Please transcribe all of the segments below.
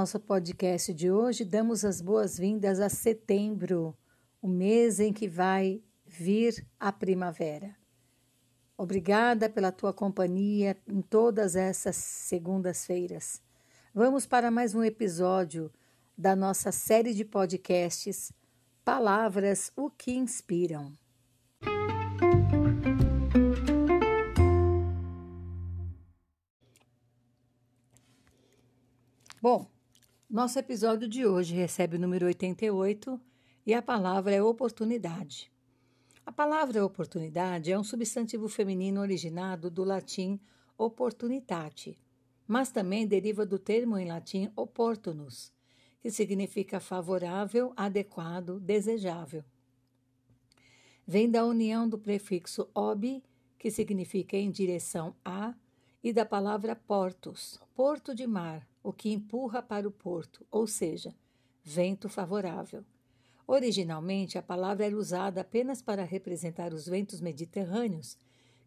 nosso podcast de hoje, damos as boas-vindas a setembro, o mês em que vai vir a primavera. Obrigada pela tua companhia em todas essas segundas-feiras. Vamos para mais um episódio da nossa série de podcasts Palavras o que inspiram. Bom, nosso episódio de hoje recebe o número 88 e a palavra é oportunidade. A palavra oportunidade é um substantivo feminino originado do latim opportunitate, mas também deriva do termo em latim opportunus, que significa favorável, adequado, desejável. Vem da união do prefixo ob, que significa em direção a, e da palavra portus, porto de mar, o que empurra para o porto, ou seja, vento favorável. Originalmente, a palavra era usada apenas para representar os ventos mediterrâneos,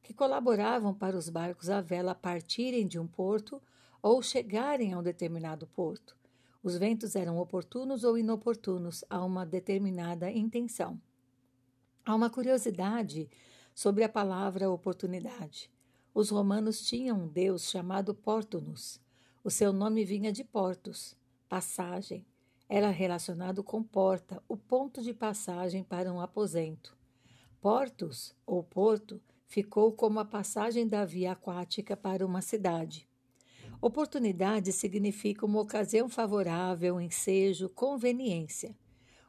que colaboravam para os barcos à vela partirem de um porto ou chegarem a um determinado porto. Os ventos eram oportunos ou inoportunos a uma determinada intenção. Há uma curiosidade sobre a palavra oportunidade. Os romanos tinham um deus chamado Portunus, o seu nome vinha de portos, passagem. Era relacionado com porta, o ponto de passagem para um aposento. Portos, ou porto, ficou como a passagem da via aquática para uma cidade. Oportunidade significa uma ocasião favorável, ensejo, conveniência.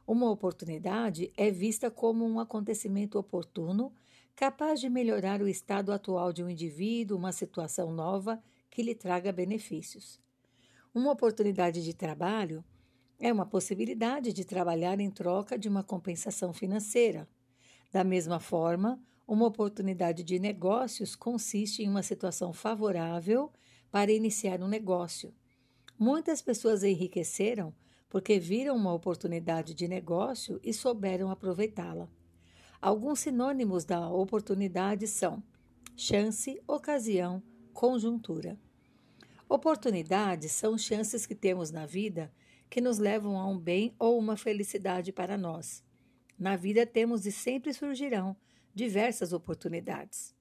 Uma oportunidade é vista como um acontecimento oportuno, capaz de melhorar o estado atual de um indivíduo, uma situação nova que lhe traga benefícios. Uma oportunidade de trabalho é uma possibilidade de trabalhar em troca de uma compensação financeira. Da mesma forma, uma oportunidade de negócios consiste em uma situação favorável para iniciar um negócio. Muitas pessoas enriqueceram porque viram uma oportunidade de negócio e souberam aproveitá-la. Alguns sinônimos da oportunidade são chance, ocasião, conjuntura. Oportunidades são chances que temos na vida que nos levam a um bem ou uma felicidade para nós. Na vida temos e sempre surgirão diversas oportunidades.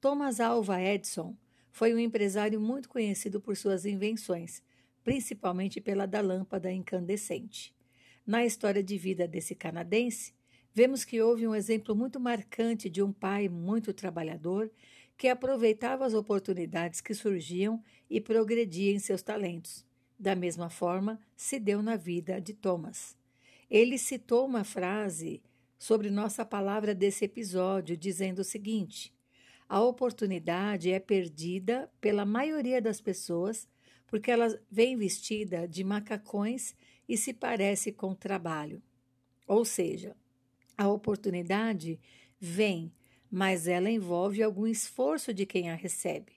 Thomas Alva Edison foi um empresário muito conhecido por suas invenções, principalmente pela da lâmpada incandescente. Na história de vida desse canadense, vemos que houve um exemplo muito marcante de um pai muito trabalhador que aproveitava as oportunidades que surgiam e progredia em seus talentos. Da mesma forma, se deu na vida de Thomas. Ele citou uma frase sobre nossa palavra desse episódio, dizendo o seguinte: A oportunidade é perdida pela maioria das pessoas porque ela vem vestida de macacões e se parece com trabalho. Ou seja, a oportunidade vem mas ela envolve algum esforço de quem a recebe.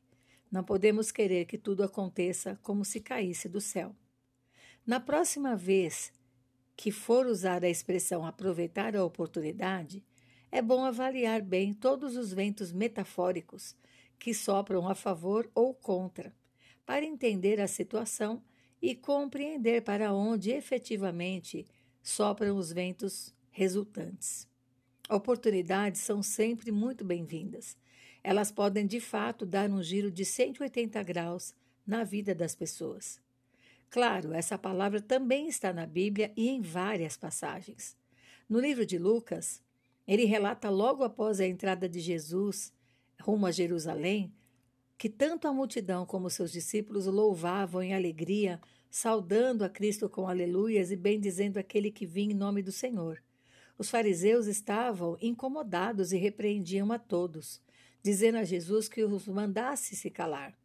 Não podemos querer que tudo aconteça como se caísse do céu. Na próxima vez que for usar a expressão aproveitar a oportunidade, é bom avaliar bem todos os ventos metafóricos que sopram a favor ou contra, para entender a situação e compreender para onde efetivamente sopram os ventos resultantes. Oportunidades são sempre muito bem-vindas. Elas podem, de fato, dar um giro de 180 graus na vida das pessoas. Claro, essa palavra também está na Bíblia e em várias passagens. No livro de Lucas, ele relata logo após a entrada de Jesus rumo a Jerusalém que tanto a multidão como seus discípulos louvavam em alegria, saudando a Cristo com aleluias e bendizendo aquele que vinha em nome do Senhor. Os fariseus estavam incomodados e repreendiam a todos, dizendo a Jesus que os mandasse se calar.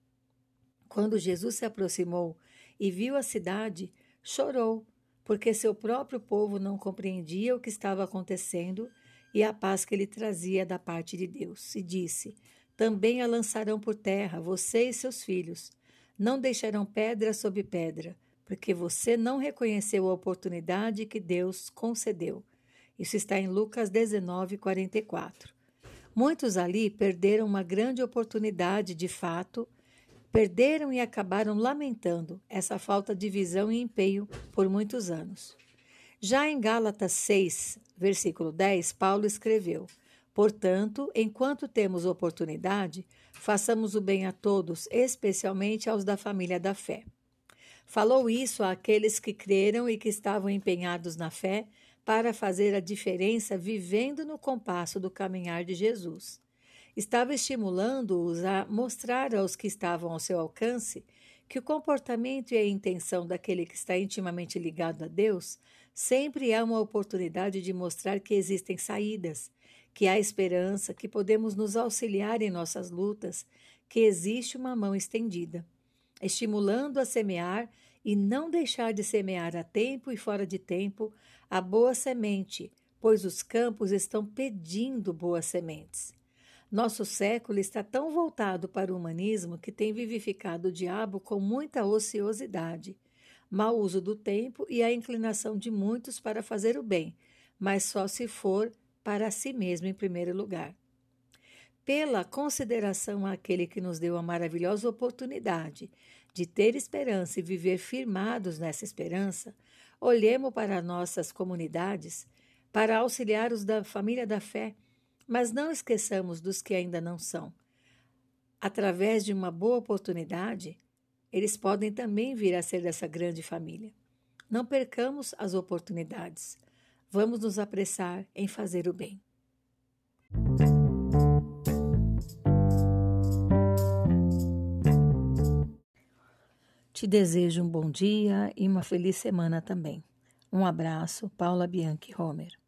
Quando Jesus se aproximou e viu a cidade, chorou, porque seu próprio povo não compreendia o que estava acontecendo e a paz que ele trazia da parte de Deus, e disse: Também a lançarão por terra, você e seus filhos. Não deixarão pedra sobre pedra, porque você não reconheceu a oportunidade que Deus concedeu. Isso está em Lucas 19, 44. Muitos ali perderam uma grande oportunidade, de fato, perderam e acabaram lamentando essa falta de visão e empenho por muitos anos. Já em Gálatas 6, versículo 10, Paulo escreveu: Portanto, enquanto temos oportunidade, façamos o bem a todos, especialmente aos da família da fé. Falou isso àqueles que creram e que estavam empenhados na fé para fazer a diferença vivendo no compasso do caminhar de Jesus. Estava estimulando-os a mostrar aos que estavam ao seu alcance que o comportamento e a intenção daquele que está intimamente ligado a Deus sempre é uma oportunidade de mostrar que existem saídas, que há esperança, que podemos nos auxiliar em nossas lutas, que existe uma mão estendida, estimulando a semear e não deixar de semear a tempo e fora de tempo a boa semente, pois os campos estão pedindo boas sementes. Nosso século está tão voltado para o humanismo que tem vivificado o diabo com muita ociosidade, mau uso do tempo e a inclinação de muitos para fazer o bem, mas só se for para si mesmo em primeiro lugar. Pela consideração àquele que nos deu a maravilhosa oportunidade de ter esperança e viver firmados nessa esperança, olhemos para nossas comunidades para auxiliar os da família da fé, mas não esqueçamos dos que ainda não são. Através de uma boa oportunidade, eles podem também vir a ser dessa grande família. Não percamos as oportunidades. Vamos nos apressar em fazer o bem. Te desejo um bom dia e uma feliz semana também. Um abraço, Paula Bianchi Homer.